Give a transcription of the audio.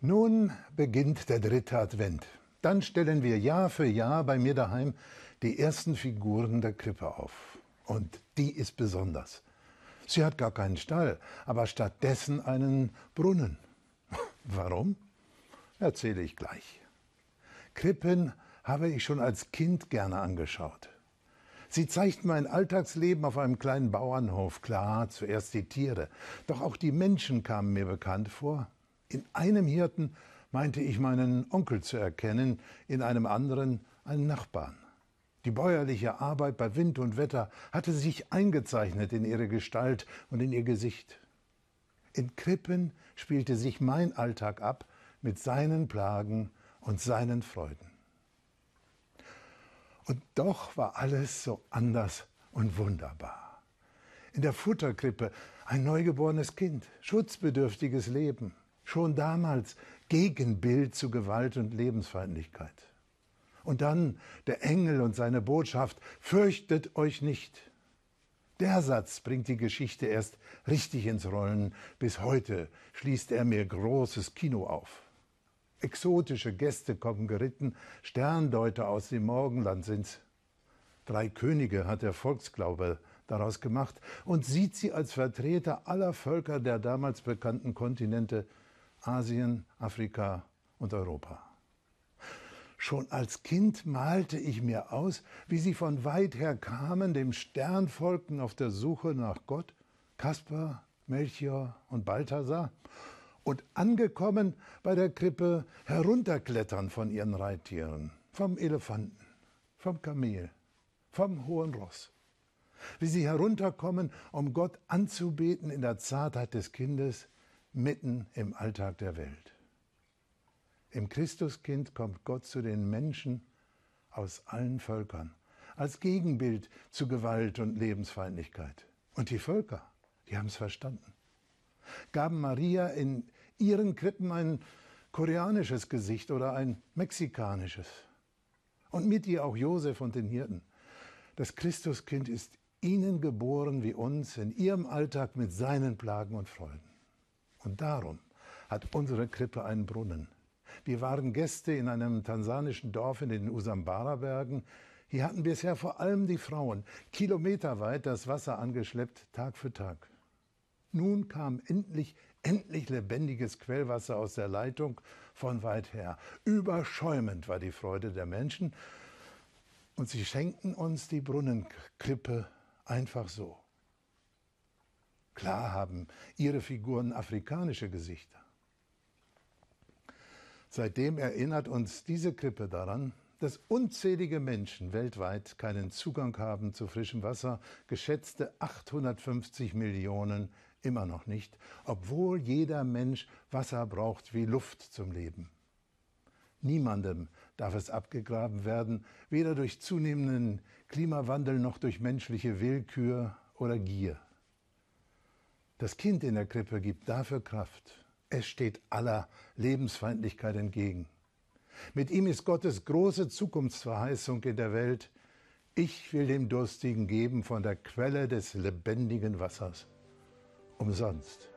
Nun beginnt der dritte Advent. Dann stellen wir Jahr für Jahr bei mir daheim die ersten Figuren der Krippe auf. Und die ist besonders. Sie hat gar keinen Stall, aber stattdessen einen Brunnen. Warum? Erzähle ich gleich. Krippen habe ich schon als Kind gerne angeschaut. Sie zeigten mein Alltagsleben auf einem kleinen Bauernhof. Klar, zuerst die Tiere, doch auch die Menschen kamen mir bekannt vor. In einem Hirten meinte ich meinen Onkel zu erkennen, in einem anderen einen Nachbarn. Die bäuerliche Arbeit bei Wind und Wetter hatte sich eingezeichnet in ihre Gestalt und in ihr Gesicht. In Krippen spielte sich mein Alltag ab mit seinen Plagen und seinen Freuden. Und doch war alles so anders und wunderbar. In der Futterkrippe ein neugeborenes Kind, schutzbedürftiges Leben, schon damals Gegenbild zu Gewalt und Lebensfeindlichkeit. Und dann der Engel und seine Botschaft, fürchtet euch nicht. Der Satz bringt die Geschichte erst richtig ins Rollen. Bis heute schließt er mir großes Kino auf. Exotische Gäste kommen geritten, Sterndeuter aus dem Morgenland sind's. Drei Könige hat der Volksglaube daraus gemacht und sieht sie als Vertreter aller Völker der damals bekannten Kontinente Asien, Afrika und Europa. Schon als Kind malte ich mir aus, wie sie von weit her kamen, dem Stern folgten auf der Suche nach Gott, Kaspar, Melchior und Balthasar, und angekommen bei der Krippe herunterklettern von ihren Reittieren, vom Elefanten, vom Kamel, vom hohen Ross. Wie sie herunterkommen, um Gott anzubeten in der Zartheit des Kindes, mitten im Alltag der Welt. Im Christuskind kommt Gott zu den Menschen aus allen Völkern, als Gegenbild zu Gewalt und Lebensfeindlichkeit. Und die Völker, die haben es verstanden, gaben Maria in ihren Krippen ein koreanisches Gesicht oder ein mexikanisches. Und mit ihr auch Josef und den Hirten. Das Christuskind ist ihnen geboren wie uns in ihrem Alltag mit seinen Plagen und Freuden. Und darum hat unsere Krippe einen Brunnen. Wir waren Gäste in einem tansanischen Dorf in den Usambara-Bergen. Hier hatten bisher vor allem die Frauen kilometerweit das Wasser angeschleppt, Tag für Tag. Nun kam endlich, endlich lebendiges Quellwasser aus der Leitung von weit her. Überschäumend war die Freude der Menschen. Und sie schenkten uns die Brunnenkrippe einfach so. Klar haben ihre Figuren afrikanische Gesichter. Seitdem erinnert uns diese Krippe daran, dass unzählige Menschen weltweit keinen Zugang haben zu frischem Wasser, geschätzte 850 Millionen immer noch nicht, obwohl jeder Mensch Wasser braucht wie Luft zum Leben. Niemandem darf es abgegraben werden, weder durch zunehmenden Klimawandel noch durch menschliche Willkür oder Gier. Das Kind in der Krippe gibt dafür Kraft. Es steht aller Lebensfeindlichkeit entgegen. Mit ihm ist Gottes große Zukunftsverheißung in der Welt. Ich will dem Durstigen geben von der Quelle des lebendigen Wassers. Umsonst.